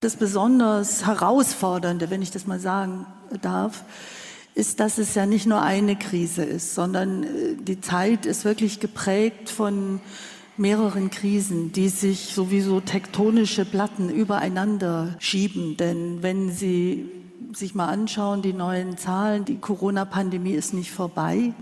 Das besonders Herausfordernde, wenn ich das mal sagen darf, ist, dass es ja nicht nur eine Krise ist, sondern äh, die Zeit ist wirklich geprägt von mehreren Krisen, die sich sowieso tektonische Platten übereinander schieben. Denn wenn Sie sich mal anschauen, die neuen Zahlen, die Corona-Pandemie ist nicht vorbei.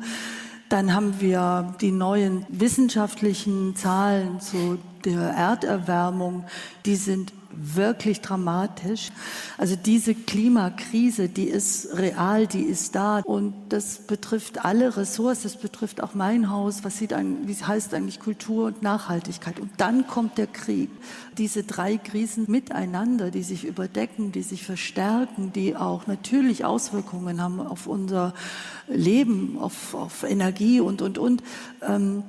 Dann haben wir die neuen wissenschaftlichen Zahlen zu der Erderwärmung, die sind wirklich dramatisch. Also diese Klimakrise, die ist real, die ist da und das betrifft alle Ressorts, das betrifft auch mein Haus, was sieht wie heißt eigentlich Kultur und Nachhaltigkeit. Und dann kommt der Krieg. Diese drei Krisen miteinander, die sich überdecken, die sich verstärken, die auch natürlich Auswirkungen haben auf unser Leben, auf, auf Energie und, und, und. Ähm,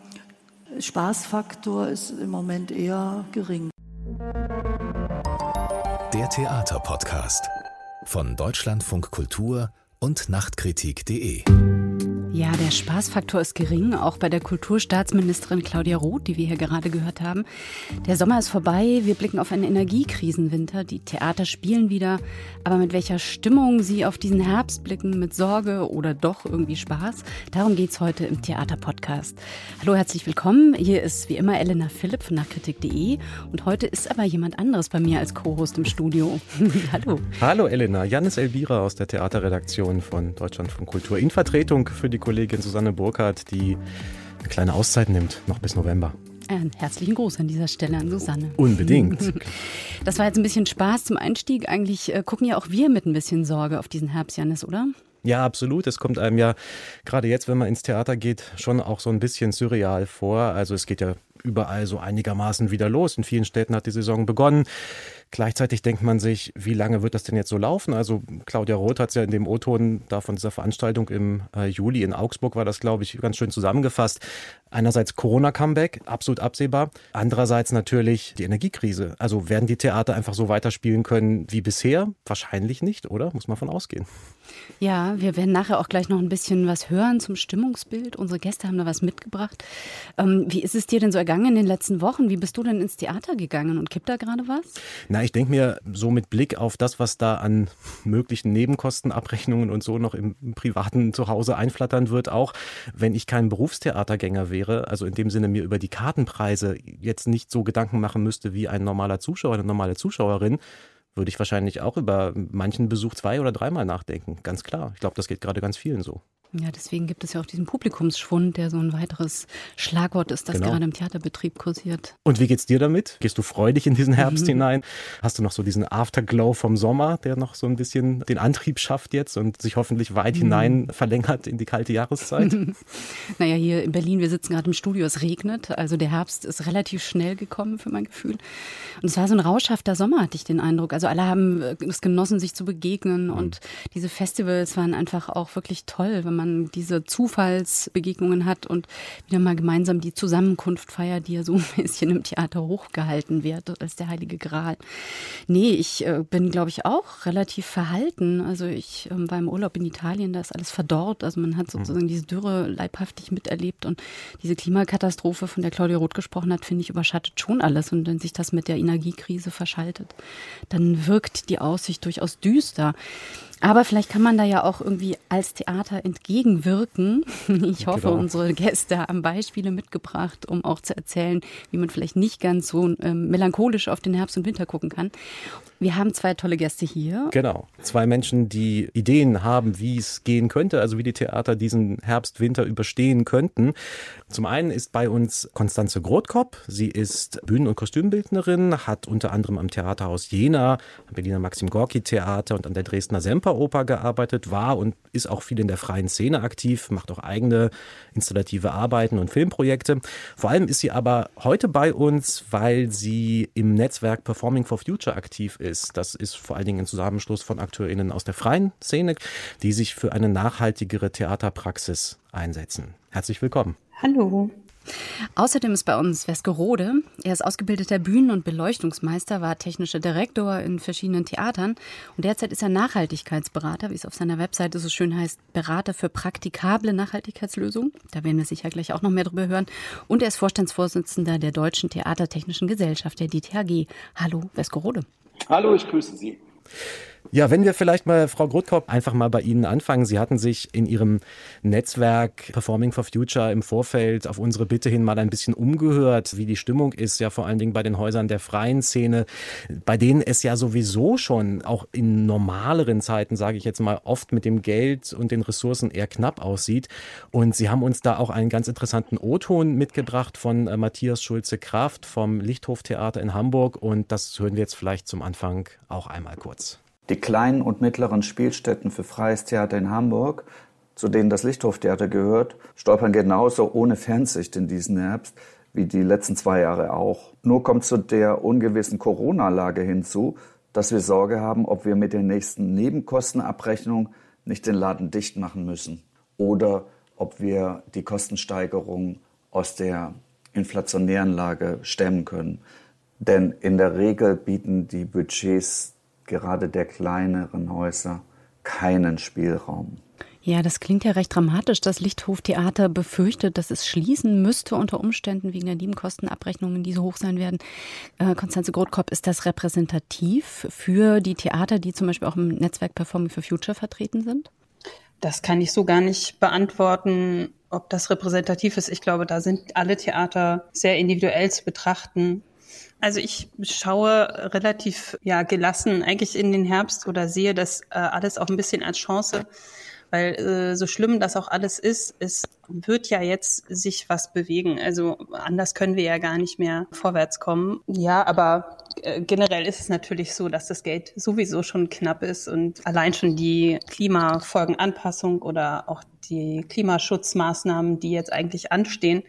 Spaßfaktor ist im Moment eher gering. Theaterpodcast von Deutschlandfunk Kultur und Nachtkritik.de. Ja, der Spaßfaktor ist gering, auch bei der Kulturstaatsministerin Claudia Roth, die wir hier gerade gehört haben. Der Sommer ist vorbei, wir blicken auf einen Energiekrisenwinter, die Theater spielen wieder, aber mit welcher Stimmung sie auf diesen Herbst blicken, mit Sorge oder doch irgendwie Spaß, darum geht es heute im Theaterpodcast. Hallo, herzlich willkommen, hier ist wie immer Elena Philipp von Nachkritik.de und heute ist aber jemand anderes bei mir als Co-Host im Studio. Hallo. Hallo Elena, Janis Elvira aus der Theaterredaktion von Deutschland von Kultur in Vertretung für die Kollegin Susanne Burkhardt, die eine kleine Auszeit nimmt, noch bis November. Einen herzlichen Gruß an dieser Stelle an Susanne. Unbedingt. Das war jetzt ein bisschen Spaß zum Einstieg. Eigentlich äh, gucken ja auch wir mit ein bisschen Sorge auf diesen Herbst, Janis, oder? Ja, absolut. Es kommt einem ja gerade jetzt, wenn man ins Theater geht, schon auch so ein bisschen surreal vor. Also es geht ja überall so einigermaßen wieder los. In vielen Städten hat die Saison begonnen. Gleichzeitig denkt man sich, wie lange wird das denn jetzt so laufen? Also Claudia Roth hat es ja in dem O-Ton da von dieser Veranstaltung im äh, Juli in Augsburg war das, glaube ich, ganz schön zusammengefasst. Einerseits Corona-Comeback, absolut absehbar. Andererseits natürlich die Energiekrise. Also werden die Theater einfach so weiterspielen können wie bisher? Wahrscheinlich nicht, oder? Muss man von ausgehen. Ja, wir werden nachher auch gleich noch ein bisschen was hören zum Stimmungsbild. Unsere Gäste haben da was mitgebracht. Ähm, wie ist es dir denn so ergangen in den letzten Wochen? Wie bist du denn ins Theater gegangen und kippt da gerade was? Na, ich denke mir, so mit Blick auf das, was da an möglichen Nebenkostenabrechnungen und so noch im privaten Zuhause einflattern wird, auch wenn ich kein Berufstheatergänger wäre, also in dem Sinne mir über die Kartenpreise jetzt nicht so Gedanken machen müsste wie ein normaler Zuschauer, eine normale Zuschauerin, würde ich wahrscheinlich auch über manchen Besuch zwei oder dreimal nachdenken. Ganz klar. Ich glaube, das geht gerade ganz vielen so. Ja, deswegen gibt es ja auch diesen Publikumsschwund, der so ein weiteres Schlagwort ist, das genau. gerade im Theaterbetrieb kursiert. Und wie geht's dir damit? Gehst du freudig in diesen Herbst hinein? Hast du noch so diesen Afterglow vom Sommer, der noch so ein bisschen den Antrieb schafft jetzt und sich hoffentlich weit mhm. hinein verlängert in die kalte Jahreszeit? naja, hier in Berlin, wir sitzen gerade im Studio, es regnet. Also der Herbst ist relativ schnell gekommen für mein Gefühl. Und es war so ein rauschhafter Sommer, hatte ich den Eindruck. Also alle haben es genossen, sich zu begegnen mhm. und diese Festivals waren einfach auch wirklich toll, wenn man diese Zufallsbegegnungen hat und wieder mal gemeinsam die Zusammenkunft feiert, die ja so ein bisschen im Theater hochgehalten wird als der Heilige Gral. Nee, ich äh, bin, glaube ich, auch relativ verhalten. Also ich äh, war im Urlaub in Italien, da ist alles verdorrt. Also man hat mhm. sozusagen diese Dürre leibhaftig miterlebt und diese Klimakatastrophe, von der Claudia Roth gesprochen hat, finde ich, überschattet schon alles. Und wenn sich das mit der Energiekrise verschaltet, dann wirkt die Aussicht durchaus düster. Aber vielleicht kann man da ja auch irgendwie als Theater entgegenwirken. Ich hoffe, genau. unsere Gäste haben Beispiele mitgebracht, um auch zu erzählen, wie man vielleicht nicht ganz so ähm, melancholisch auf den Herbst und Winter gucken kann. Wir haben zwei tolle Gäste hier. Genau. Zwei Menschen, die Ideen haben, wie es gehen könnte, also wie die Theater diesen Herbst, Winter überstehen könnten. Zum einen ist bei uns Konstanze Grothkopp. Sie ist Bühnen- und Kostümbildnerin, hat unter anderem am Theaterhaus Jena, am Berliner Maxim Gorki Theater und an der Dresdner Semperoper gearbeitet, war und ist auch viel in der freien Szene aktiv, macht auch eigene installative Arbeiten und Filmprojekte. Vor allem ist sie aber heute bei uns, weil sie im Netzwerk Performing for Future aktiv ist ist. Das ist vor allen Dingen ein Zusammenschluss von AkteurInnen aus der freien Szene, die sich für eine nachhaltigere Theaterpraxis einsetzen. Herzlich willkommen. Hallo. Außerdem ist bei uns Weskerode. Er ist ausgebildeter Bühnen- und Beleuchtungsmeister, war technischer Direktor in verschiedenen Theatern und derzeit ist er Nachhaltigkeitsberater, wie es auf seiner Webseite so schön heißt, Berater für praktikable Nachhaltigkeitslösungen. Da werden wir sicher gleich auch noch mehr drüber hören. Und er ist Vorstandsvorsitzender der Deutschen Theatertechnischen Gesellschaft, der DTHG. Hallo, Weskerode. Hallo, ich grüße Sie. Ja, wenn wir vielleicht mal, Frau Grotkop, einfach mal bei Ihnen anfangen. Sie hatten sich in Ihrem Netzwerk Performing for Future im Vorfeld auf unsere Bitte hin mal ein bisschen umgehört, wie die Stimmung ist, ja vor allen Dingen bei den Häusern der freien Szene, bei denen es ja sowieso schon auch in normaleren Zeiten, sage ich jetzt mal, oft mit dem Geld und den Ressourcen eher knapp aussieht. Und Sie haben uns da auch einen ganz interessanten O-Ton mitgebracht von äh, Matthias Schulze-Kraft vom Lichthoftheater in Hamburg. Und das hören wir jetzt vielleicht zum Anfang auch einmal kurz. Die kleinen und mittleren Spielstätten für freies Theater in Hamburg, zu denen das Lichthoftheater gehört, stolpern genauso ohne Fernsicht in diesen Herbst wie die letzten zwei Jahre auch. Nur kommt zu der ungewissen Corona-Lage hinzu, dass wir Sorge haben, ob wir mit der nächsten Nebenkostenabrechnung nicht den Laden dicht machen müssen oder ob wir die Kostensteigerung aus der inflationären Lage stemmen können. Denn in der Regel bieten die Budgets gerade der kleineren Häuser keinen Spielraum. Ja, das klingt ja recht dramatisch. Das Lichthoftheater befürchtet, dass es schließen müsste unter Umständen wegen der Nebenkostenabrechnungen, die so hoch sein werden. Äh, Konstanze Grothkopf, ist das repräsentativ für die Theater, die zum Beispiel auch im Netzwerk Performing for Future vertreten sind? Das kann ich so gar nicht beantworten, ob das repräsentativ ist. Ich glaube, da sind alle Theater sehr individuell zu betrachten. Also ich schaue relativ ja gelassen eigentlich in den Herbst oder sehe das äh, alles auch ein bisschen als Chance, weil äh, so schlimm das auch alles ist, es wird ja jetzt sich was bewegen. Also anders können wir ja gar nicht mehr vorwärts kommen. Ja, aber äh, generell ist es natürlich so, dass das Geld sowieso schon knapp ist und allein schon die Klimafolgenanpassung oder auch die Klimaschutzmaßnahmen, die jetzt eigentlich anstehen,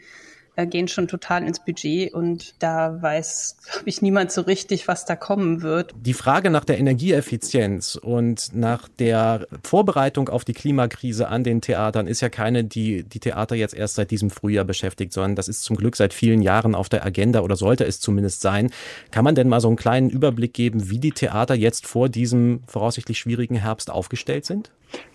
gehen schon total ins Budget und da weiß, glaube ich, niemand so richtig, was da kommen wird. Die Frage nach der Energieeffizienz und nach der Vorbereitung auf die Klimakrise an den Theatern ist ja keine, die die Theater jetzt erst seit diesem Frühjahr beschäftigt, sondern das ist zum Glück seit vielen Jahren auf der Agenda oder sollte es zumindest sein. Kann man denn mal so einen kleinen Überblick geben, wie die Theater jetzt vor diesem voraussichtlich schwierigen Herbst aufgestellt sind?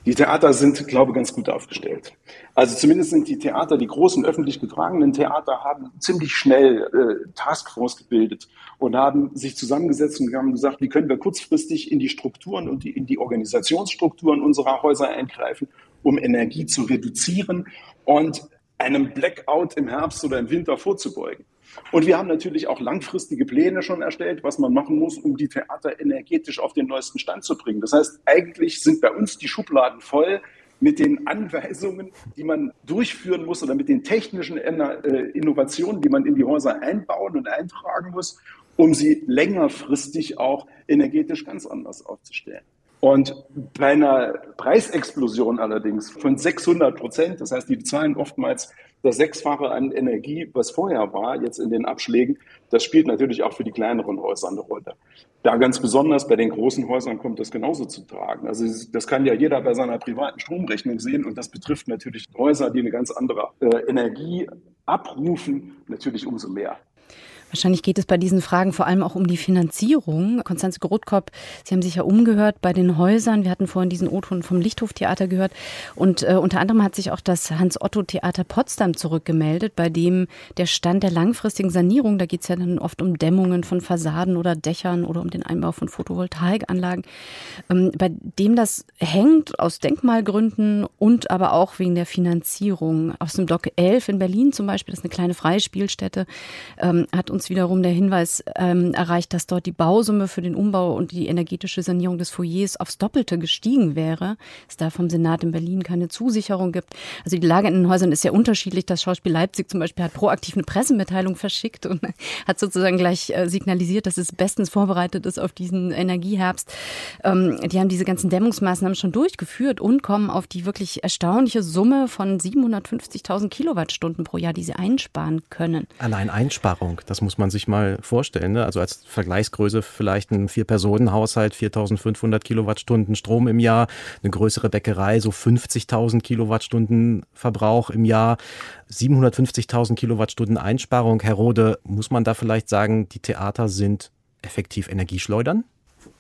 Die Theater sind, glaube ich, ganz gut aufgestellt. Also zumindest sind die Theater, die großen öffentlich getragenen Theater, haben ziemlich schnell äh, Taskforce gebildet und haben sich zusammengesetzt und haben gesagt, wie können wir kurzfristig in die Strukturen und die, in die Organisationsstrukturen unserer Häuser eingreifen, um Energie zu reduzieren und einem Blackout im Herbst oder im Winter vorzubeugen. Und wir haben natürlich auch langfristige Pläne schon erstellt, was man machen muss, um die Theater energetisch auf den neuesten Stand zu bringen. Das heißt, eigentlich sind bei uns die Schubladen voll mit den Anweisungen, die man durchführen muss oder mit den technischen äh, Innovationen, die man in die Häuser einbauen und eintragen muss, um sie längerfristig auch energetisch ganz anders aufzustellen. Und bei einer Preisexplosion allerdings von 600 Prozent, das heißt, die zahlen oftmals das Sechsfache an Energie, was vorher war, jetzt in den Abschlägen, das spielt natürlich auch für die kleineren Häuser eine Rolle. Da ganz besonders bei den großen Häusern kommt das genauso zu tragen. Also das kann ja jeder bei seiner privaten Stromrechnung sehen und das betrifft natürlich Häuser, die eine ganz andere äh, Energie abrufen, natürlich umso mehr. Wahrscheinlich geht es bei diesen Fragen vor allem auch um die Finanzierung. Konstanze Grothkopf, Sie haben sich ja umgehört bei den Häusern. Wir hatten vorhin diesen O-Ton vom Lichthoftheater gehört. Und äh, unter anderem hat sich auch das Hans-Otto-Theater Potsdam zurückgemeldet, bei dem der Stand der langfristigen Sanierung, da geht es ja dann oft um Dämmungen von Fassaden oder Dächern oder um den Einbau von Photovoltaikanlagen, ähm, bei dem das hängt aus Denkmalgründen und aber auch wegen der Finanzierung. Aus dem Block 11 in Berlin zum Beispiel, das ist eine kleine Freispielstätte, ähm, hat uns uns wiederum der Hinweis ähm, erreicht, dass dort die Bausumme für den Umbau und die energetische Sanierung des Foyers aufs Doppelte gestiegen wäre. Es da vom Senat in Berlin keine Zusicherung gibt. Also die Lage in den Häusern ist ja unterschiedlich. Das Schauspiel Leipzig zum Beispiel hat proaktiv eine Pressemitteilung verschickt und hat sozusagen gleich äh, signalisiert, dass es bestens vorbereitet ist auf diesen Energieherbst. Ähm, die haben diese ganzen Dämmungsmaßnahmen schon durchgeführt und kommen auf die wirklich erstaunliche Summe von 750.000 Kilowattstunden pro Jahr, die sie einsparen können. Allein Einsparung, das muss man sich mal vorstellen. Ne? Also als Vergleichsgröße vielleicht ein Vier-Personen-Haushalt, 4.500 Kilowattstunden Strom im Jahr, eine größere Bäckerei, so 50.000 Kilowattstunden Verbrauch im Jahr, 750.000 Kilowattstunden Einsparung. Herr Rode, muss man da vielleicht sagen, die Theater sind effektiv Energieschleudern?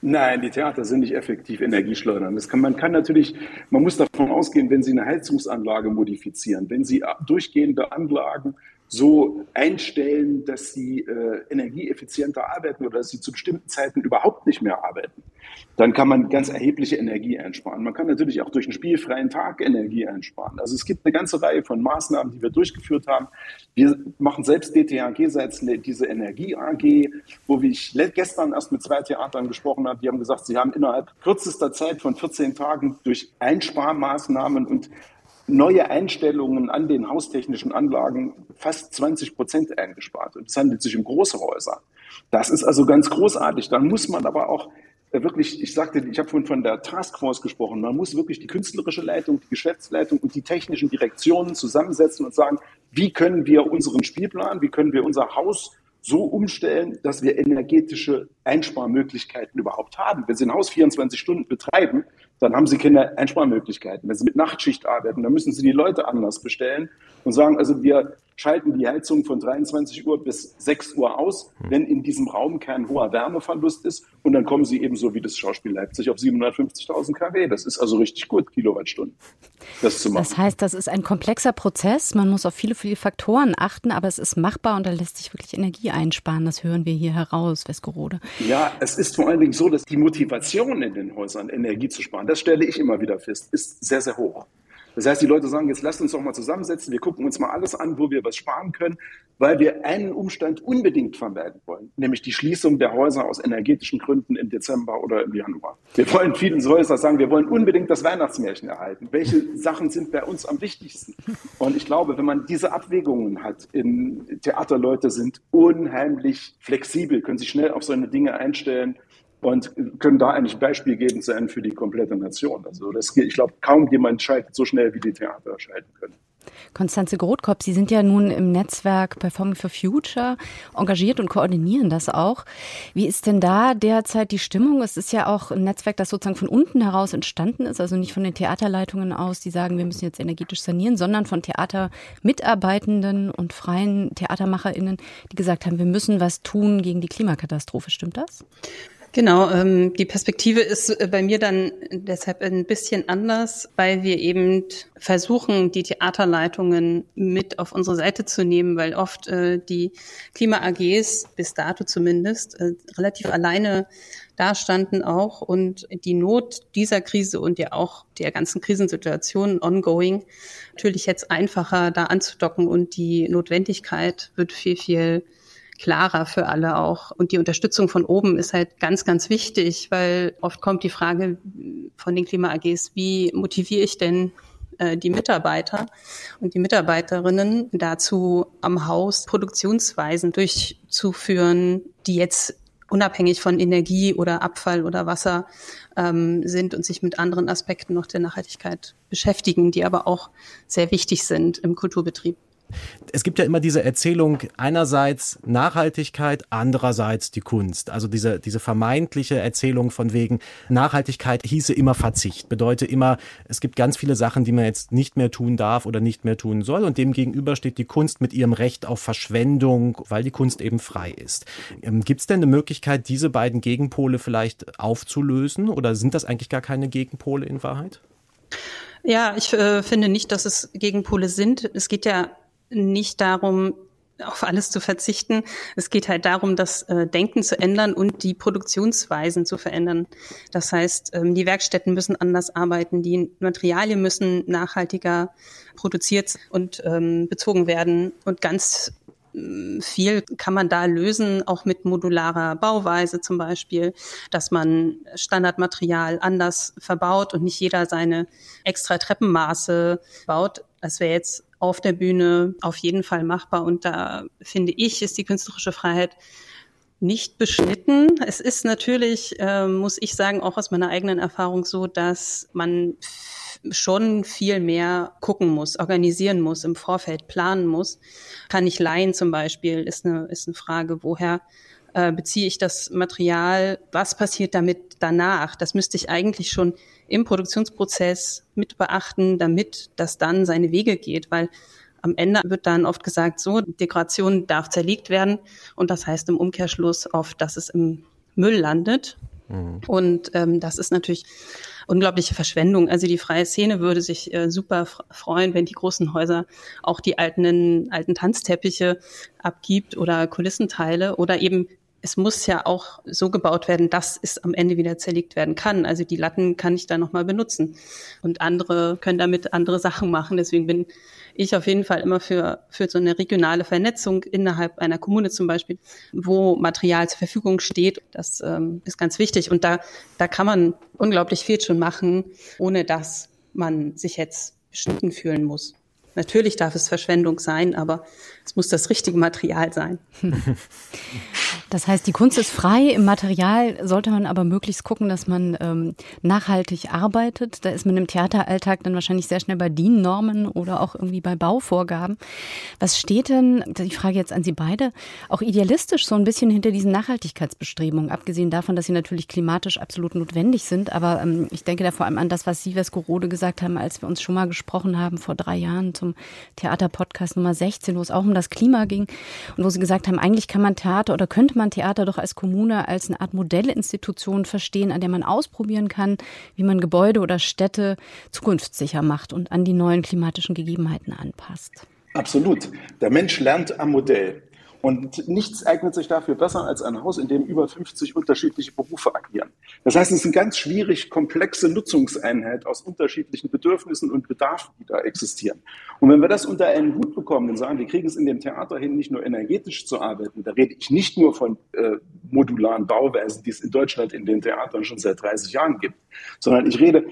Nein, die Theater sind nicht effektiv Energieschleudern. Kann, man kann natürlich, man muss davon ausgehen, wenn Sie eine Heizungsanlage modifizieren, wenn Sie durchgehende Anlagen so einstellen, dass sie äh, energieeffizienter arbeiten oder dass sie zu bestimmten Zeiten überhaupt nicht mehr arbeiten, dann kann man ganz erhebliche Energie einsparen. Man kann natürlich auch durch einen spielfreien Tag Energie einsparen. Also es gibt eine ganze Reihe von Maßnahmen, die wir durchgeführt haben. Wir machen selbst DTAG seit diese Energie AG, wo ich gestern erst mit zwei Theatern gesprochen habe. Die haben gesagt, sie haben innerhalb kürzester Zeit von 14 Tagen durch Einsparmaßnahmen und neue Einstellungen an den haustechnischen Anlagen fast 20 Prozent eingespart. Und es handelt sich um große Häuser. Das ist also ganz großartig. Dann muss man aber auch äh, wirklich, ich sagte, ich habe vorhin von der Taskforce gesprochen, man muss wirklich die künstlerische Leitung, die Geschäftsleitung und die technischen Direktionen zusammensetzen und sagen, wie können wir unseren Spielplan, wie können wir unser Haus so umstellen, dass wir energetische Einsparmöglichkeiten überhaupt haben. Wenn Sie ein Haus 24 Stunden betreiben, dann haben Sie keine Einsparmöglichkeiten. Wenn Sie mit Nachtschicht arbeiten, dann müssen Sie die Leute anders bestellen und sagen, also wir schalten die Heizung von 23 Uhr bis 6 Uhr aus, wenn in diesem Raum kein hoher Wärmeverlust ist. Und dann kommen Sie ebenso wie das Schauspiel Leipzig auf 750.000 kW. Das ist also richtig gut, Kilowattstunden. Das zu machen. Das heißt, das ist ein komplexer Prozess. Man muss auf viele, viele Faktoren achten, aber es ist machbar und da lässt sich wirklich Energie einsparen. Das hören wir hier heraus, Westgerode. Ja, es ist vor allen Dingen so, dass die Motivation in den Häusern, Energie zu sparen, das stelle ich immer wieder fest, ist sehr, sehr hoch. Das heißt, die Leute sagen, jetzt lasst uns doch mal zusammensetzen, wir gucken uns mal alles an, wo wir was sparen können, weil wir einen Umstand unbedingt vermeiden wollen, nämlich die Schließung der Häuser aus energetischen Gründen im Dezember oder im Januar. Wir wollen vielen Häusern sagen, wir wollen unbedingt das Weihnachtsmärchen erhalten. Welche Sachen sind bei uns am wichtigsten? Und ich glaube, wenn man diese Abwägungen hat, in Theaterleute sind unheimlich flexibel, können sich schnell auf so eine Dinge einstellen und können da eigentlich ein Beispiel geben sein für die komplette Nation. Also das, ich glaube, kaum jemand schaltet so schnell, wie die Theater schalten können. Konstanze Grothkopf, Sie sind ja nun im Netzwerk Performing for Future engagiert und koordinieren das auch. Wie ist denn da derzeit die Stimmung? Es ist ja auch ein Netzwerk, das sozusagen von unten heraus entstanden ist, also nicht von den Theaterleitungen aus, die sagen, wir müssen jetzt energetisch sanieren, sondern von Theatermitarbeitenden und freien TheatermacherInnen, die gesagt haben, wir müssen was tun gegen die Klimakatastrophe. Stimmt das? Genau, ähm, die Perspektive ist äh, bei mir dann deshalb ein bisschen anders, weil wir eben versuchen, die Theaterleitungen mit auf unsere Seite zu nehmen, weil oft äh, die Klima-AGs, bis dato zumindest, äh, relativ alleine dastanden auch und die Not dieser Krise und ja auch der ganzen Krisensituation ongoing natürlich jetzt einfacher da anzudocken und die Notwendigkeit wird viel, viel klarer für alle auch. Und die Unterstützung von oben ist halt ganz, ganz wichtig, weil oft kommt die Frage von den Klima-AGs, wie motiviere ich denn äh, die Mitarbeiter und die Mitarbeiterinnen dazu, am Haus Produktionsweisen durchzuführen, die jetzt unabhängig von Energie oder Abfall oder Wasser ähm, sind und sich mit anderen Aspekten noch der Nachhaltigkeit beschäftigen, die aber auch sehr wichtig sind im Kulturbetrieb. Es gibt ja immer diese Erzählung, einerseits Nachhaltigkeit, andererseits die Kunst. Also diese, diese vermeintliche Erzählung von wegen Nachhaltigkeit hieße immer Verzicht, bedeutet immer, es gibt ganz viele Sachen, die man jetzt nicht mehr tun darf oder nicht mehr tun soll. Und dem gegenüber steht die Kunst mit ihrem Recht auf Verschwendung, weil die Kunst eben frei ist. Ähm, gibt es denn eine Möglichkeit, diese beiden Gegenpole vielleicht aufzulösen oder sind das eigentlich gar keine Gegenpole in Wahrheit? Ja, ich äh, finde nicht, dass es Gegenpole sind. Es geht ja nicht darum, auf alles zu verzichten. Es geht halt darum, das äh, Denken zu ändern und die Produktionsweisen zu verändern. Das heißt, ähm, die Werkstätten müssen anders arbeiten, die Materialien müssen nachhaltiger produziert und ähm, bezogen werden. Und ganz mm, viel kann man da lösen, auch mit modularer Bauweise zum Beispiel, dass man Standardmaterial anders verbaut und nicht jeder seine extra Treppenmaße baut. Das wäre jetzt auf der Bühne auf jeden Fall machbar. Und da finde ich, ist die künstlerische Freiheit nicht beschnitten. Es ist natürlich, äh, muss ich sagen, auch aus meiner eigenen Erfahrung so, dass man schon viel mehr gucken muss, organisieren muss, im Vorfeld planen muss. Kann ich leihen zum Beispiel, ist eine, ist eine Frage, woher äh, beziehe ich das Material, was passiert damit danach? Das müsste ich eigentlich schon im Produktionsprozess mit beachten, damit das dann seine Wege geht, weil am Ende wird dann oft gesagt, so, Dekoration darf zerlegt werden und das heißt im Umkehrschluss oft, dass es im Müll landet. Mhm. Und ähm, das ist natürlich unglaubliche Verschwendung. Also die freie Szene würde sich äh, super freuen, wenn die großen Häuser auch die alten, alten Tanzteppiche abgibt oder Kulissenteile oder eben es muss ja auch so gebaut werden, dass es am Ende wieder zerlegt werden kann. Also die Latten kann ich da nochmal benutzen. Und andere können damit andere Sachen machen. Deswegen bin ich auf jeden Fall immer für, für so eine regionale Vernetzung innerhalb einer Kommune zum Beispiel, wo Material zur Verfügung steht. Das ähm, ist ganz wichtig. Und da, da kann man unglaublich viel schon machen, ohne dass man sich jetzt beschnitten fühlen muss. Natürlich darf es Verschwendung sein, aber es muss das richtige Material sein. Das heißt, die Kunst ist frei. Im Material sollte man aber möglichst gucken, dass man ähm, nachhaltig arbeitet. Da ist man im Theateralltag dann wahrscheinlich sehr schnell bei DIN-Normen oder auch irgendwie bei Bauvorgaben. Was steht denn, die Frage jetzt an Sie beide, auch idealistisch so ein bisschen hinter diesen Nachhaltigkeitsbestrebungen, abgesehen davon, dass sie natürlich klimatisch absolut notwendig sind. Aber ähm, ich denke da vor allem an das, was Sie, Veskorode, gesagt haben, als wir uns schon mal gesprochen haben vor drei Jahren zum Theaterpodcast Nummer 16, wo es auch um das Klima ging und wo Sie gesagt haben, eigentlich kann man Theater oder könnte man Theater doch als Kommune als eine Art Modellinstitution verstehen, an der man ausprobieren kann, wie man Gebäude oder Städte zukunftssicher macht und an die neuen klimatischen Gegebenheiten anpasst. Absolut. Der Mensch lernt am Modell. Und nichts eignet sich dafür besser als ein Haus, in dem über 50 unterschiedliche Berufe agieren. Das heißt, es ist eine ganz schwierig komplexe Nutzungseinheit aus unterschiedlichen Bedürfnissen und Bedarfen, die da existieren. Und wenn wir das unter einen Hut bekommen und sagen, wir kriegen es in dem Theater hin, nicht nur energetisch zu arbeiten, da rede ich nicht nur von äh, modularen Bauweisen, die es in Deutschland in den Theatern schon seit 30 Jahren gibt, sondern ich rede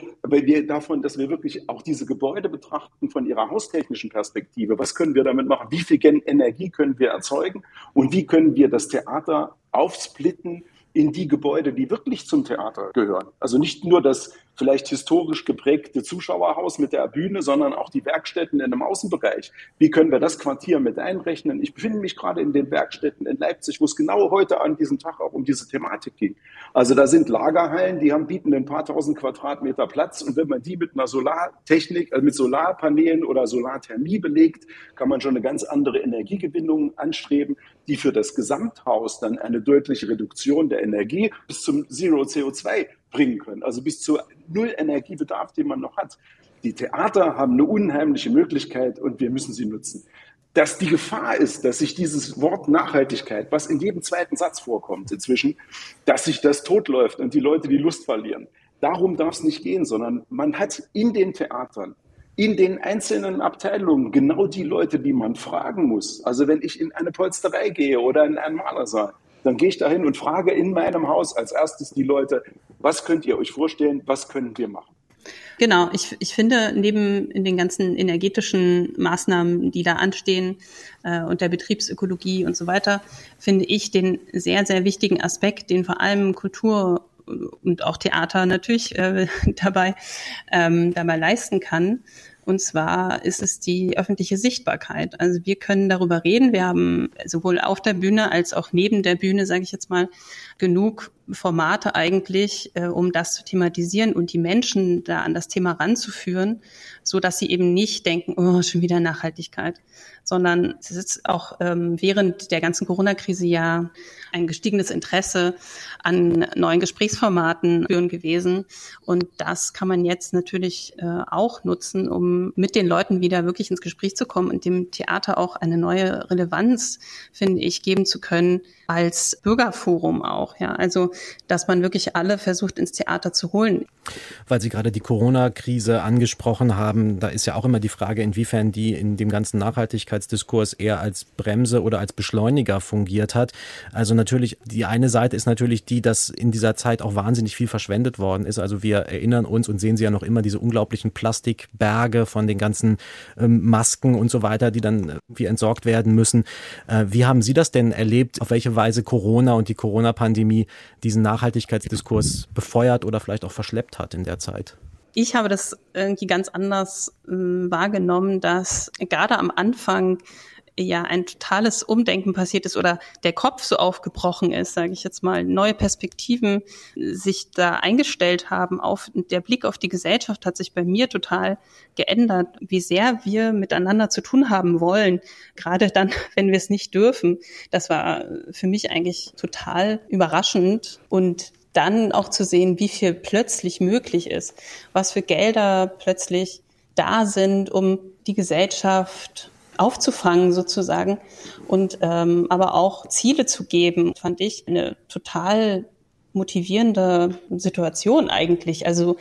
davon, dass wir wirklich auch diese Gebäude betrachten von ihrer haustechnischen Perspektive. Was können wir damit machen? Wie viel Energie können wir erzeugen? Und wie können wir das Theater aufsplitten in die Gebäude, die wirklich zum Theater gehören? Also nicht nur das vielleicht historisch geprägte Zuschauerhaus mit der Bühne, sondern auch die Werkstätten in einem Außenbereich. Wie können wir das Quartier mit einrechnen? Ich befinde mich gerade in den Werkstätten in Leipzig, wo es genau heute an diesem Tag auch um diese Thematik ging. Also da sind Lagerhallen, die haben, bieten ein paar tausend Quadratmeter Platz und wenn man die mit einer Solartechnik, also mit Solarpanelen oder Solarthermie belegt, kann man schon eine ganz andere Energiegewinnung anstreben, die für das Gesamthaus dann eine deutliche Reduktion der Energie bis zum Zero CO2 bringen können. Also bis zu null Energiebedarf, den man noch hat. Die Theater haben eine unheimliche Möglichkeit und wir müssen sie nutzen. Dass die Gefahr ist, dass sich dieses Wort Nachhaltigkeit, was in jedem zweiten Satz vorkommt inzwischen, dass sich das totläuft und die Leute die Lust verlieren. Darum darf es nicht gehen, sondern man hat in den Theatern, in den einzelnen Abteilungen genau die Leute, die man fragen muss. Also wenn ich in eine Polsterei gehe oder in einen Malersaal, dann gehe ich dahin und frage in meinem Haus als erstes die Leute, was könnt ihr euch vorstellen, was können wir machen? Genau, ich, ich finde, neben in den ganzen energetischen Maßnahmen, die da anstehen äh, und der Betriebsökologie und so weiter, finde ich den sehr, sehr wichtigen Aspekt, den vor allem Kultur und auch Theater natürlich äh, dabei, ähm, dabei leisten kann, und zwar ist es die öffentliche Sichtbarkeit. Also wir können darüber reden. Wir haben sowohl auf der Bühne als auch neben der Bühne, sage ich jetzt mal, genug Formate eigentlich, äh, um das zu thematisieren und die Menschen da an das Thema ranzuführen, so dass sie eben nicht denken, oh, schon wieder Nachhaltigkeit, sondern es ist auch ähm, während der ganzen Corona-Krise ja ein gestiegenes Interesse an neuen Gesprächsformaten führen gewesen. Und das kann man jetzt natürlich äh, auch nutzen, um mit den Leuten wieder wirklich ins Gespräch zu kommen und dem Theater auch eine neue Relevanz, finde ich, geben zu können als Bürgerforum auch. Ja, also dass man wirklich alle versucht ins Theater zu holen. Weil Sie gerade die Corona-Krise angesprochen haben, da ist ja auch immer die Frage, inwiefern die in dem ganzen Nachhaltigkeitsdiskurs eher als Bremse oder als Beschleuniger fungiert hat. Also natürlich, die eine Seite ist natürlich die, dass in dieser Zeit auch wahnsinnig viel verschwendet worden ist. Also wir erinnern uns und sehen Sie ja noch immer diese unglaublichen Plastikberge von den ganzen ähm, Masken und so weiter, die dann wie entsorgt werden müssen. Äh, wie haben Sie das denn erlebt? Auf welche Weise Corona und die Corona-Pandemie diesen Nachhaltigkeitsdiskurs befeuert oder vielleicht auch verschleppt hat in der Zeit? Ich habe das irgendwie ganz anders äh, wahrgenommen, dass gerade am Anfang ja ein totales Umdenken passiert ist oder der Kopf so aufgebrochen ist, sage ich jetzt mal, neue Perspektiven sich da eingestellt haben. Auf der Blick auf die Gesellschaft hat sich bei mir total geändert, wie sehr wir miteinander zu tun haben wollen, gerade dann, wenn wir es nicht dürfen. Das war für mich eigentlich total überraschend und dann auch zu sehen, wie viel plötzlich möglich ist, was für Gelder plötzlich da sind, um die Gesellschaft aufzufangen sozusagen und ähm, aber auch Ziele zu geben, fand ich eine total motivierende Situation eigentlich. Also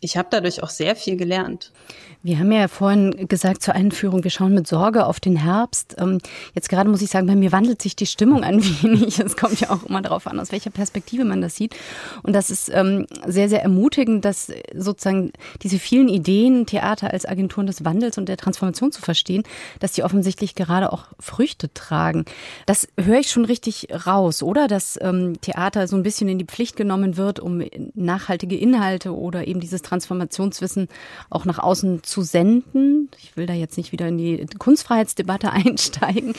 ich habe dadurch auch sehr viel gelernt. Wir haben ja vorhin gesagt zur Einführung, wir schauen mit Sorge auf den Herbst. Ähm, jetzt gerade muss ich sagen, bei mir wandelt sich die Stimmung ein wenig. Es kommt ja auch immer darauf an, aus welcher Perspektive man das sieht. Und das ist ähm, sehr, sehr ermutigend, dass sozusagen diese vielen Ideen, Theater als Agenturen des Wandels und der Transformation zu verstehen, dass die offensichtlich gerade auch Früchte tragen. Das höre ich schon richtig raus, oder? Dass ähm, Theater so ein bisschen in die Pflicht genommen wird, um nachhaltige Inhalte oder eben dieses Transformationswissen auch nach außen zu senden. Ich will da jetzt nicht wieder in die Kunstfreiheitsdebatte einsteigen,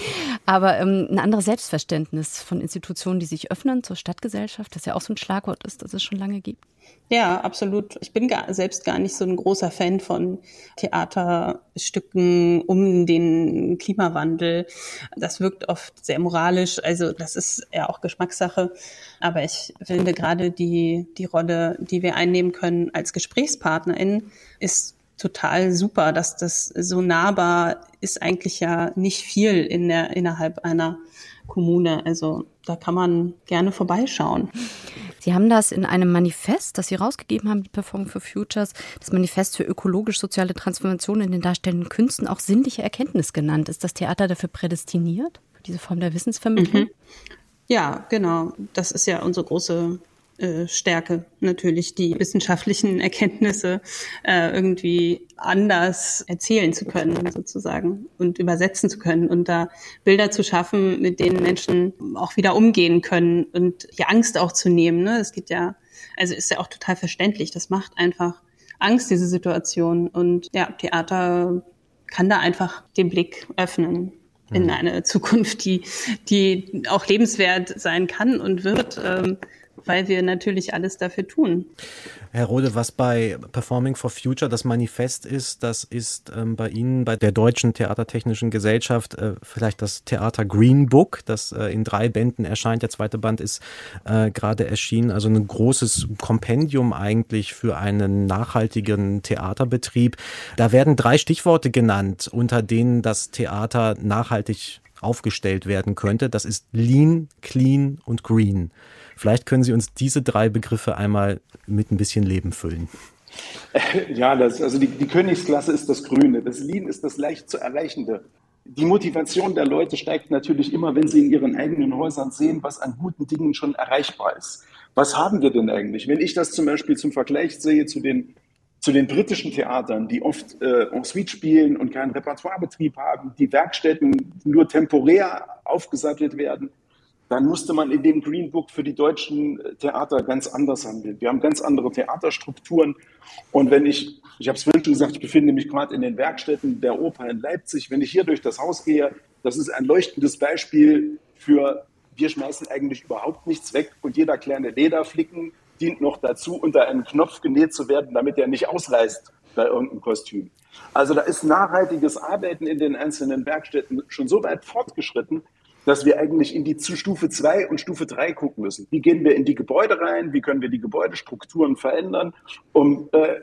aber ähm, ein anderes Selbstverständnis von Institutionen, die sich öffnen zur Stadtgesellschaft, das ja auch so ein Schlagwort ist, das es schon lange gibt. Ja, absolut. Ich bin gar, selbst gar nicht so ein großer Fan von Theaterstücken um den Klimawandel. Das wirkt oft sehr moralisch. Also das ist ja auch Geschmackssache. Aber ich finde gerade die, die Rolle, die wir einnehmen können als GesprächspartnerInnen, ist total super, dass das so nahbar ist eigentlich ja nicht viel in der, innerhalb einer Kommune. Also da kann man gerne vorbeischauen. Sie haben das in einem Manifest, das Sie rausgegeben haben, Performing for Futures, das Manifest für ökologisch-soziale Transformation in den darstellenden Künsten, auch sinnliche Erkenntnis genannt. Ist das Theater dafür prädestiniert, für diese Form der Wissensvermittlung? Mhm. Ja, genau. Das ist ja unsere große äh, Stärke natürlich, die wissenschaftlichen Erkenntnisse äh, irgendwie anders erzählen zu können, sozusagen, und übersetzen zu können und da Bilder zu schaffen, mit denen Menschen auch wieder umgehen können und die Angst auch zu nehmen. Ne? Es geht ja, also ist ja auch total verständlich. Das macht einfach Angst, diese Situation. Und ja, Theater kann da einfach den Blick öffnen in mhm. eine Zukunft, die, die auch lebenswert sein kann und wird. Ähm, weil wir natürlich alles dafür tun. Herr Rode, was bei Performing for Future das Manifest ist, das ist ähm, bei Ihnen, bei der Deutschen Theatertechnischen Gesellschaft, äh, vielleicht das Theater Green Book, das äh, in drei Bänden erscheint. Der zweite Band ist äh, gerade erschienen. Also ein großes Kompendium eigentlich für einen nachhaltigen Theaterbetrieb. Da werden drei Stichworte genannt, unter denen das Theater nachhaltig aufgestellt werden könnte. Das ist Lean, Clean und Green. Vielleicht können Sie uns diese drei Begriffe einmal mit ein bisschen Leben füllen. Ja, das, also die, die Königsklasse ist das Grüne, das Lean ist das leicht zu erreichende. Die Motivation der Leute steigt natürlich immer, wenn sie in ihren eigenen Häusern sehen, was an guten Dingen schon erreichbar ist. Was haben wir denn eigentlich? Wenn ich das zum Beispiel zum Vergleich sehe zu den, zu den britischen Theatern, die oft äh, en suite spielen und keinen Repertoirebetrieb haben, die Werkstätten nur temporär aufgesattelt werden, dann musste man in dem Green Book für die deutschen äh, Theater ganz anders handeln. Wir haben ganz andere Theaterstrukturen. Und wenn ich, ich habe es vorhin schon gesagt, ich befinde mich gerade in den Werkstätten der Oper in Leipzig. Wenn ich hier durch das Haus gehe, das ist ein leuchtendes Beispiel für, wir schmeißen eigentlich überhaupt nichts weg und jeder kleine Lederflicken dient noch dazu, unter einen Knopf genäht zu werden, damit er nicht ausreißt bei irgendeinem Kostüm. Also da ist nachhaltiges Arbeiten in den einzelnen Werkstätten schon so weit fortgeschritten, dass wir eigentlich in die Stufe 2 und Stufe 3 gucken müssen. Wie gehen wir in die Gebäude rein? Wie können wir die Gebäudestrukturen verändern, um, äh,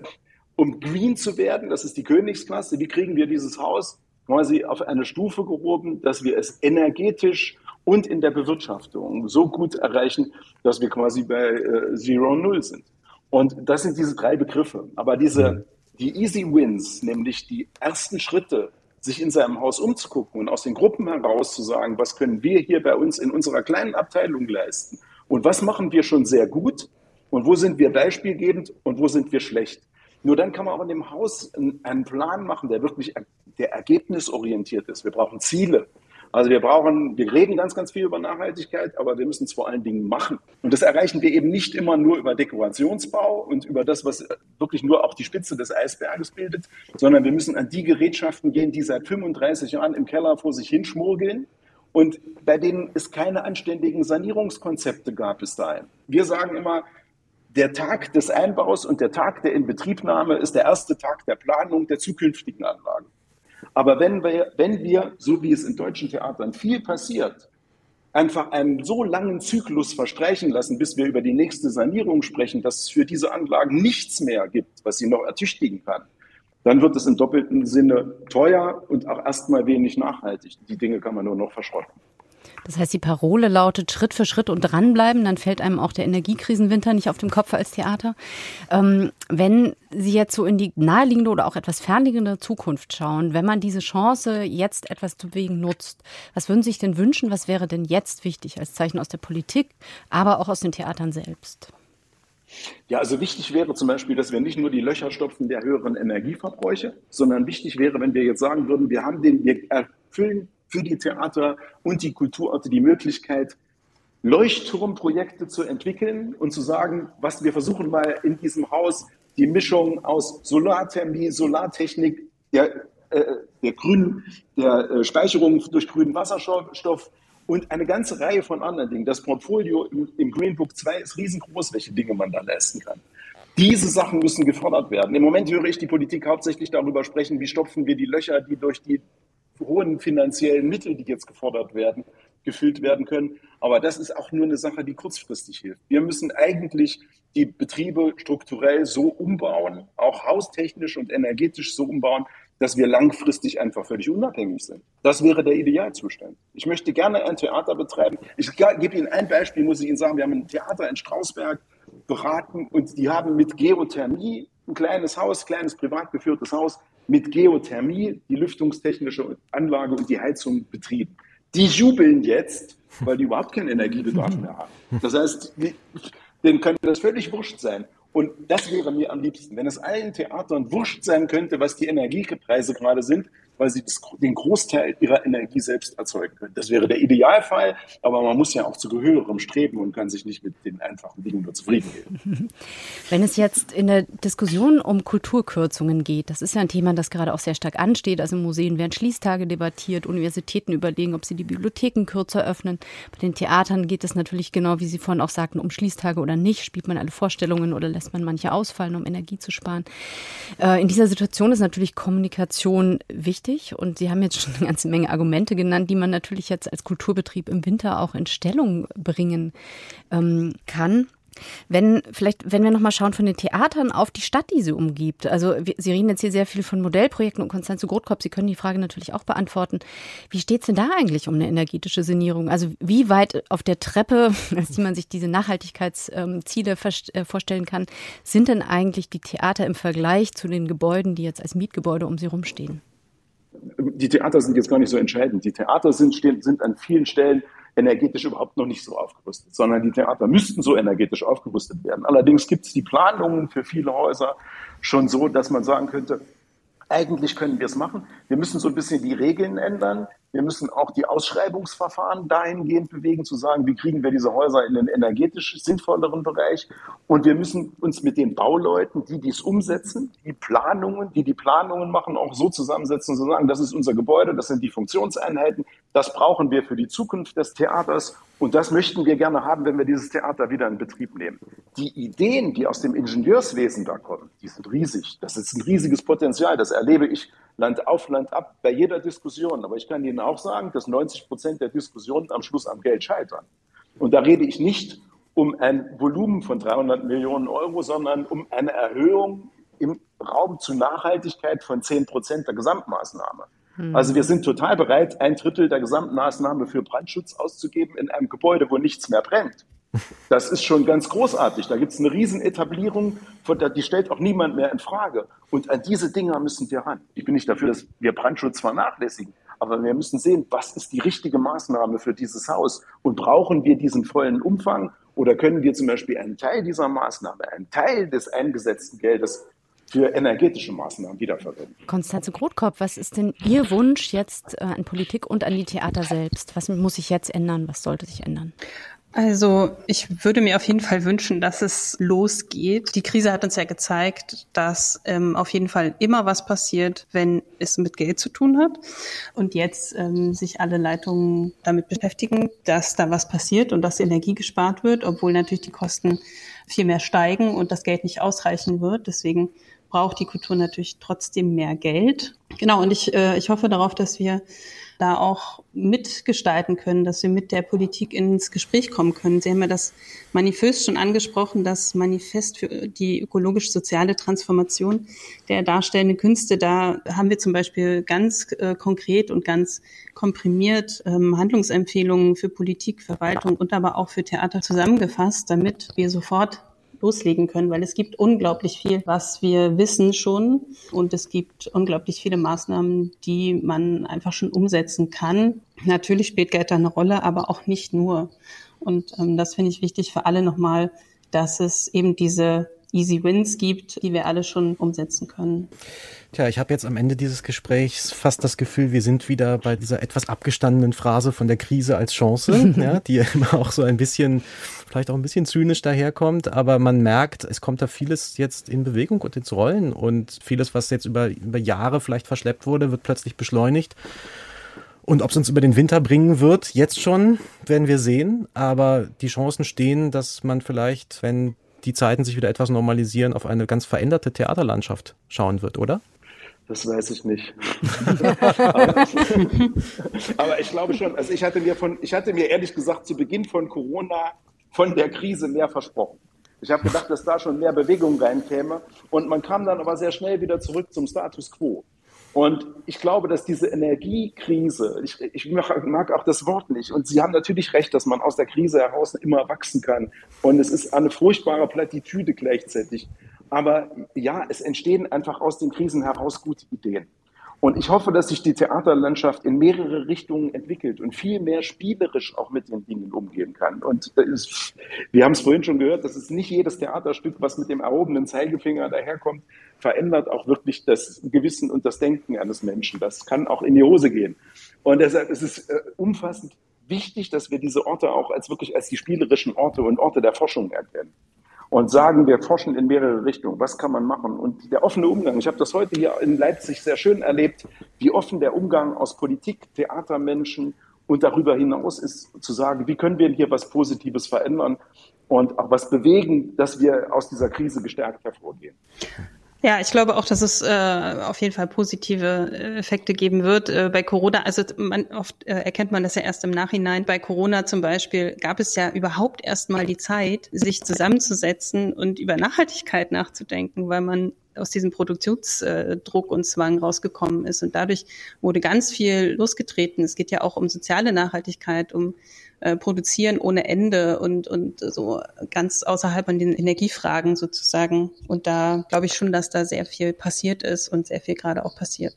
um green zu werden? Das ist die Königsklasse. Wie kriegen wir dieses Haus quasi auf eine Stufe gehoben, dass wir es energetisch und in der Bewirtschaftung so gut erreichen, dass wir quasi bei äh, Zero Null sind. Und das sind diese drei Begriffe. Aber diese, die Easy Wins, nämlich die ersten Schritte sich in seinem Haus umzugucken und aus den Gruppen heraus zu sagen, was können wir hier bei uns in unserer kleinen Abteilung leisten und was machen wir schon sehr gut und wo sind wir beispielgebend und wo sind wir schlecht. Nur dann kann man auch in dem Haus einen Plan machen, der wirklich der ergebnisorientiert ist. Wir brauchen Ziele. Also wir brauchen, wir reden ganz, ganz viel über Nachhaltigkeit, aber wir müssen es vor allen Dingen machen. Und das erreichen wir eben nicht immer nur über Dekorationsbau und über das, was wirklich nur auch die Spitze des Eisberges bildet, sondern wir müssen an die Gerätschaften gehen, die seit 35 Jahren im Keller vor sich hinschmurgeln und bei denen es keine anständigen Sanierungskonzepte gab bis dahin. Wir sagen immer, der Tag des Einbaus und der Tag der Inbetriebnahme ist der erste Tag der Planung der zukünftigen Anlagen. Aber wenn wir, wenn wir, so wie es in deutschen Theatern viel passiert, einfach einen so langen Zyklus verstreichen lassen, bis wir über die nächste Sanierung sprechen, dass es für diese Anlagen nichts mehr gibt, was sie noch ertüchtigen kann, dann wird es im doppelten Sinne teuer und auch erstmal wenig nachhaltig. Die Dinge kann man nur noch verschrotten. Das heißt, die Parole lautet Schritt für Schritt und dranbleiben, dann fällt einem auch der Energiekrisenwinter nicht auf dem Kopf als Theater. Ähm, wenn Sie jetzt so in die naheliegende oder auch etwas fernliegende Zukunft schauen, wenn man diese Chance jetzt etwas zu bewegen nutzt, was würden Sie sich denn wünschen? Was wäre denn jetzt wichtig als Zeichen aus der Politik, aber auch aus den Theatern selbst? Ja, also wichtig wäre zum Beispiel, dass wir nicht nur die Löcher stopfen der höheren Energieverbräuche, sondern wichtig wäre, wenn wir jetzt sagen würden, wir haben den, wir erfüllen für die Theater und die Kulturorte die Möglichkeit, Leuchtturmprojekte zu entwickeln und zu sagen, was wir versuchen mal in diesem Haus die Mischung aus Solarthermie, Solartechnik, der, äh, der grünen, der äh, Speicherung durch grünen Wasserstoff und eine ganze Reihe von anderen Dingen. Das Portfolio im, im Green Book 2 ist riesengroß, welche Dinge man da leisten kann. Diese Sachen müssen gefördert werden. Im Moment höre ich die Politik hauptsächlich darüber sprechen, wie stopfen wir die Löcher, die durch die hohen finanziellen Mittel, die jetzt gefordert werden, gefüllt werden können. Aber das ist auch nur eine Sache, die kurzfristig hilft. Wir müssen eigentlich die Betriebe strukturell so umbauen, auch haustechnisch und energetisch so umbauen, dass wir langfristig einfach völlig unabhängig sind. Das wäre der Idealzustand. Ich möchte gerne ein Theater betreiben. Ich gebe Ihnen ein Beispiel, muss ich Ihnen sagen. Wir haben ein Theater in Strausberg beraten und die haben mit Geothermie ein kleines Haus, kleines privat geführtes Haus, mit Geothermie die lüftungstechnische Anlage und die Heizung betrieben. Die jubeln jetzt, weil die überhaupt keinen Energiebedarf mehr haben. Das heißt, denen könnte das völlig wurscht sein. Und das wäre mir am liebsten, wenn es allen Theatern wurscht sein könnte, was die Energiepreise gerade sind, weil sie das, den Großteil ihrer Energie selbst erzeugen können. Das wäre der Idealfall, aber man muss ja auch zu Gehörigem streben und kann sich nicht mit den einfachen Dingen nur zufrieden geben. Wenn es jetzt in der Diskussion um Kulturkürzungen geht, das ist ja ein Thema, das gerade auch sehr stark ansteht. Also Museen werden Schließtage debattiert, Universitäten überlegen, ob sie die Bibliotheken kürzer öffnen. Bei den Theatern geht es natürlich genau, wie Sie vorhin auch sagten, um Schließtage oder nicht. Spielt man alle Vorstellungen oder lässt man manche ausfallen, um Energie zu sparen? Äh, in dieser Situation ist natürlich Kommunikation wichtig wichtig und Sie haben jetzt schon eine ganze Menge Argumente genannt, die man natürlich jetzt als Kulturbetrieb im Winter auch in Stellung bringen ähm, kann. Wenn vielleicht, wenn wir nochmal schauen von den Theatern auf die Stadt, die sie umgibt. Also Sie reden jetzt hier sehr viel von Modellprojekten und Konstanze Grotkopf. Sie können die Frage natürlich auch beantworten. Wie steht es denn da eigentlich um eine energetische Sanierung? Also wie weit auf der Treppe, als die man sich diese Nachhaltigkeitsziele äh, vorstellen kann, sind denn eigentlich die Theater im Vergleich zu den Gebäuden, die jetzt als Mietgebäude um sie rumstehen? Die Theater sind jetzt gar nicht so entscheidend. Die Theater sind, sind an vielen Stellen energetisch überhaupt noch nicht so aufgerüstet, sondern die Theater müssten so energetisch aufgerüstet werden. Allerdings gibt es die Planungen für viele Häuser schon so, dass man sagen könnte, eigentlich können wir es machen. Wir müssen so ein bisschen die Regeln ändern. Wir müssen auch die Ausschreibungsverfahren dahingehend bewegen, zu sagen, wie kriegen wir diese Häuser in den energetisch sinnvolleren Bereich. Und wir müssen uns mit den Bauleuten, die dies umsetzen, die Planungen, die die Planungen machen, auch so zusammensetzen, zu sagen, das ist unser Gebäude, das sind die Funktionseinheiten, das brauchen wir für die Zukunft des Theaters und das möchten wir gerne haben, wenn wir dieses Theater wieder in Betrieb nehmen. Die Ideen, die aus dem Ingenieurswesen da kommen, die sind riesig. Das ist ein riesiges Potenzial. Das erlebe ich Land auf, Land ab bei jeder Diskussion. Aber ich kann Ihnen auch sagen, dass 90 Prozent der Diskussionen am Schluss am Geld scheitern. Und da rede ich nicht um ein Volumen von 300 Millionen Euro, sondern um eine Erhöhung im Raum zu Nachhaltigkeit von 10 Prozent der Gesamtmaßnahme. Hm. Also wir sind total bereit, ein Drittel der Gesamtmaßnahme für Brandschutz auszugeben in einem Gebäude, wo nichts mehr brennt. Das ist schon ganz großartig. Da gibt es eine Riesenetablierung, die stellt auch niemand mehr in Frage. Und an diese Dinger müssen wir ran. Ich bin nicht dafür, dass wir Brandschutz vernachlässigen, aber wir müssen sehen, was ist die richtige Maßnahme für dieses Haus und brauchen wir diesen vollen Umfang oder können wir zum Beispiel einen Teil dieser Maßnahme, einen Teil des eingesetzten Geldes für energetische Maßnahmen wiederverwenden. Konstanze Grotkopf, was ist denn Ihr Wunsch jetzt äh, an Politik und an die Theater selbst? Was muss sich jetzt ändern? Was sollte sich ändern? Also ich würde mir auf jeden Fall wünschen, dass es losgeht. Die Krise hat uns ja gezeigt, dass ähm, auf jeden Fall immer was passiert, wenn es mit Geld zu tun hat. Und jetzt ähm, sich alle Leitungen damit beschäftigen, dass da was passiert und dass Energie gespart wird, obwohl natürlich die Kosten viel mehr steigen und das Geld nicht ausreichen wird. Deswegen braucht die Kultur natürlich trotzdem mehr Geld. Genau, und ich, äh, ich hoffe darauf, dass wir da auch mitgestalten können, dass wir mit der Politik ins Gespräch kommen können. Sie haben ja das Manifest schon angesprochen, das Manifest für die ökologisch-soziale Transformation der darstellenden Künste. Da haben wir zum Beispiel ganz äh, konkret und ganz komprimiert ähm, Handlungsempfehlungen für Politik, Verwaltung und aber auch für Theater zusammengefasst, damit wir sofort loslegen können, weil es gibt unglaublich viel, was wir wissen schon und es gibt unglaublich viele Maßnahmen, die man einfach schon umsetzen kann. Natürlich spielt Geld da eine Rolle, aber auch nicht nur. Und ähm, das finde ich wichtig für alle nochmal, dass es eben diese Easy Wins gibt, die wir alle schon umsetzen können. Tja, ich habe jetzt am Ende dieses Gesprächs fast das Gefühl, wir sind wieder bei dieser etwas abgestandenen Phrase von der Krise als Chance, ja, die immer auch so ein bisschen, vielleicht auch ein bisschen zynisch daherkommt, aber man merkt, es kommt da vieles jetzt in Bewegung und ins Rollen und vieles, was jetzt über, über Jahre vielleicht verschleppt wurde, wird plötzlich beschleunigt. Und ob es uns über den Winter bringen wird, jetzt schon, werden wir sehen. Aber die Chancen stehen, dass man vielleicht, wenn die Zeiten sich wieder etwas normalisieren, auf eine ganz veränderte Theaterlandschaft schauen wird, oder? Das weiß ich nicht. aber, aber, ich glaube schon, also ich hatte mir von, ich hatte mir ehrlich gesagt zu Beginn von Corona von der Krise mehr versprochen. Ich habe gedacht, dass da schon mehr Bewegung reinkäme und man kam dann aber sehr schnell wieder zurück zum Status quo. Und ich glaube, dass diese Energiekrise, ich, ich mag auch das Wort nicht, und Sie haben natürlich recht, dass man aus der Krise heraus immer wachsen kann. Und es ist eine furchtbare Plattitüde gleichzeitig. Aber ja, es entstehen einfach aus den Krisen heraus gute Ideen. Und ich hoffe, dass sich die Theaterlandschaft in mehrere Richtungen entwickelt und viel mehr spielerisch auch mit den Dingen umgehen kann. Und ist, wir haben es vorhin schon gehört, dass es nicht jedes Theaterstück, was mit dem erhobenen Zeigefinger daherkommt, verändert auch wirklich das Gewissen und das Denken eines Menschen. Das kann auch in die Hose gehen. Und deshalb ist es äh, umfassend wichtig, dass wir diese Orte auch als wirklich als die spielerischen Orte und Orte der Forschung erkennen und sagen, wir forschen in mehrere Richtungen. Was kann man machen? Und der offene Umgang. Ich habe das heute hier in Leipzig sehr schön erlebt, wie offen der Umgang aus Politik, Theatermenschen und darüber hinaus ist, zu sagen, wie können wir hier was Positives verändern und auch was bewegen, dass wir aus dieser Krise gestärkt hervorgehen. Ja, ich glaube auch, dass es äh, auf jeden Fall positive äh, Effekte geben wird. Äh, bei Corona, also man, oft äh, erkennt man das ja erst im Nachhinein. Bei Corona zum Beispiel gab es ja überhaupt erst mal die Zeit, sich zusammenzusetzen und über Nachhaltigkeit nachzudenken, weil man aus diesem Produktionsdruck und Zwang rausgekommen ist. Und dadurch wurde ganz viel losgetreten. Es geht ja auch um soziale Nachhaltigkeit, um äh, produzieren ohne Ende und, und so ganz außerhalb an den Energiefragen sozusagen. Und da glaube ich schon, dass da sehr viel passiert ist und sehr viel gerade auch passiert.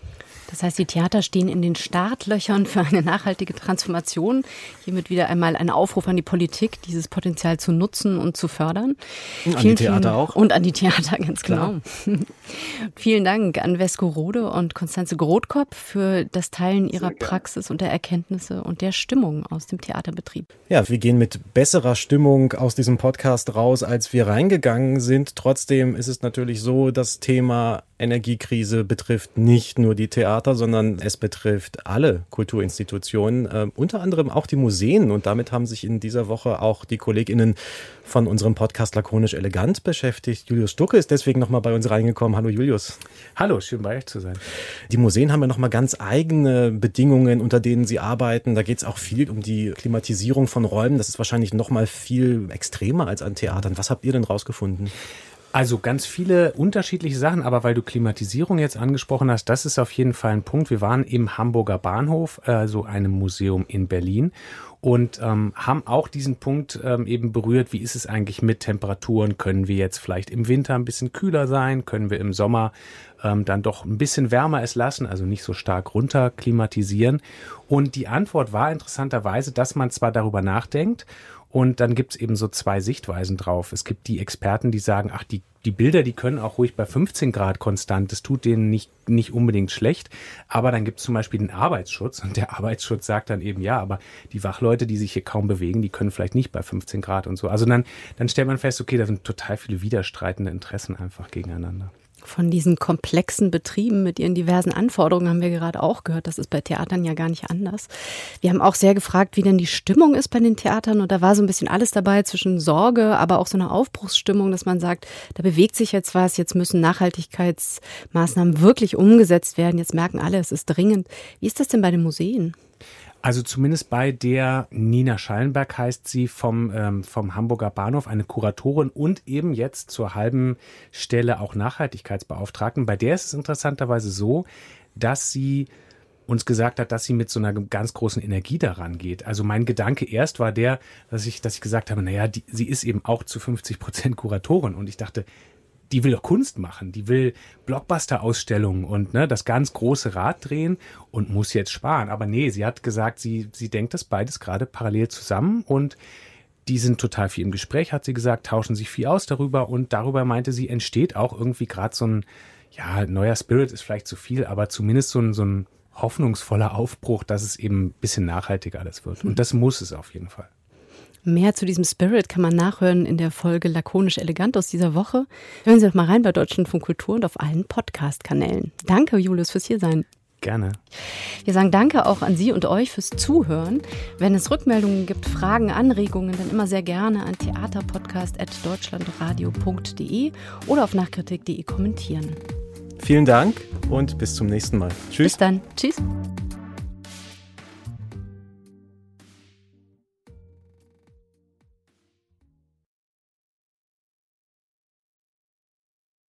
Das heißt, die Theater stehen in den Startlöchern für eine nachhaltige Transformation. Hiermit wieder einmal ein Aufruf an die Politik, dieses Potenzial zu nutzen und zu fördern. Und an die Theater vielen, auch. Und an die Theater, ganz Klar. genau. vielen Dank an Vesco Rode und Konstanze Grotkopf für das Teilen ihrer Praxis und der Erkenntnisse und der Stimmung aus dem Theaterbetrieb. Ja, wir gehen mit besserer Stimmung aus diesem Podcast raus, als wir reingegangen sind. Trotzdem ist es natürlich so, das Thema Energiekrise betrifft nicht nur die Theater, sondern es betrifft alle Kulturinstitutionen, äh, unter anderem auch die Museen. Und damit haben sich in dieser Woche auch die KollegInnen von unserem Podcast Lakonisch Elegant beschäftigt. Julius Stucke ist deswegen nochmal bei uns reingekommen. Hallo Julius. Hallo, schön bei euch zu sein. Die Museen haben ja nochmal ganz eigene Bedingungen, unter denen sie arbeiten. Da geht es auch viel um die Klimatisierung von Räumen. Das ist wahrscheinlich nochmal viel extremer als an Theatern. Was habt ihr denn rausgefunden? Also ganz viele unterschiedliche Sachen, aber weil du Klimatisierung jetzt angesprochen hast, das ist auf jeden Fall ein Punkt. Wir waren im Hamburger Bahnhof, also einem Museum in Berlin und ähm, haben auch diesen Punkt ähm, eben berührt, wie ist es eigentlich mit Temperaturen? Können wir jetzt vielleicht im Winter ein bisschen kühler sein? Können wir im Sommer ähm, dann doch ein bisschen wärmer es lassen, also nicht so stark runter klimatisieren? Und die Antwort war interessanterweise, dass man zwar darüber nachdenkt und dann gibt's eben so zwei Sichtweisen drauf. Es gibt die Experten, die sagen, ach, die, die Bilder, die können auch ruhig bei 15 Grad konstant, das tut denen nicht, nicht unbedingt schlecht. Aber dann gibt's zum Beispiel den Arbeitsschutz und der Arbeitsschutz sagt dann eben, ja, aber die Wachleute, die sich hier kaum bewegen, die können vielleicht nicht bei 15 Grad und so. Also dann, dann stellt man fest, okay, da sind total viele widerstreitende Interessen einfach gegeneinander. Von diesen komplexen Betrieben mit ihren diversen Anforderungen haben wir gerade auch gehört. Das ist bei Theatern ja gar nicht anders. Wir haben auch sehr gefragt, wie denn die Stimmung ist bei den Theatern. Und da war so ein bisschen alles dabei zwischen Sorge, aber auch so eine Aufbruchsstimmung, dass man sagt, da bewegt sich jetzt was. Jetzt müssen Nachhaltigkeitsmaßnahmen wirklich umgesetzt werden. Jetzt merken alle, es ist dringend. Wie ist das denn bei den Museen? Also zumindest bei der Nina Schallenberg heißt sie vom, ähm, vom Hamburger Bahnhof, eine Kuratorin und eben jetzt zur halben Stelle auch Nachhaltigkeitsbeauftragten. Bei der ist es interessanterweise so, dass sie uns gesagt hat, dass sie mit so einer ganz großen Energie daran geht. Also mein Gedanke erst war der, dass ich, dass ich gesagt habe, naja, die, sie ist eben auch zu 50 Prozent Kuratorin. Und ich dachte, die will doch Kunst machen, die will Blockbuster-Ausstellungen und ne, das ganz große Rad drehen und muss jetzt sparen. Aber nee, sie hat gesagt, sie, sie denkt das beides gerade parallel zusammen und die sind total viel im Gespräch, hat sie gesagt, tauschen sich viel aus darüber und darüber meinte sie, entsteht auch irgendwie gerade so ein, ja, neuer Spirit ist vielleicht zu viel, aber zumindest so ein, so ein hoffnungsvoller Aufbruch, dass es eben ein bisschen nachhaltiger alles wird. Und das muss es auf jeden Fall. Mehr zu diesem Spirit kann man nachhören in der Folge Lakonisch Elegant aus dieser Woche. Hören Sie doch mal rein bei Deutschlandfunk Kultur und auf allen Podcast-Kanälen. Danke, Julius, fürs Hiersein. Gerne. Wir sagen Danke auch an Sie und euch fürs Zuhören. Wenn es Rückmeldungen gibt, Fragen, Anregungen, dann immer sehr gerne an theaterpodcast.deutschlandradio.de oder auf nachkritik.de kommentieren. Vielen Dank und bis zum nächsten Mal. Tschüss. Bis dann. Tschüss.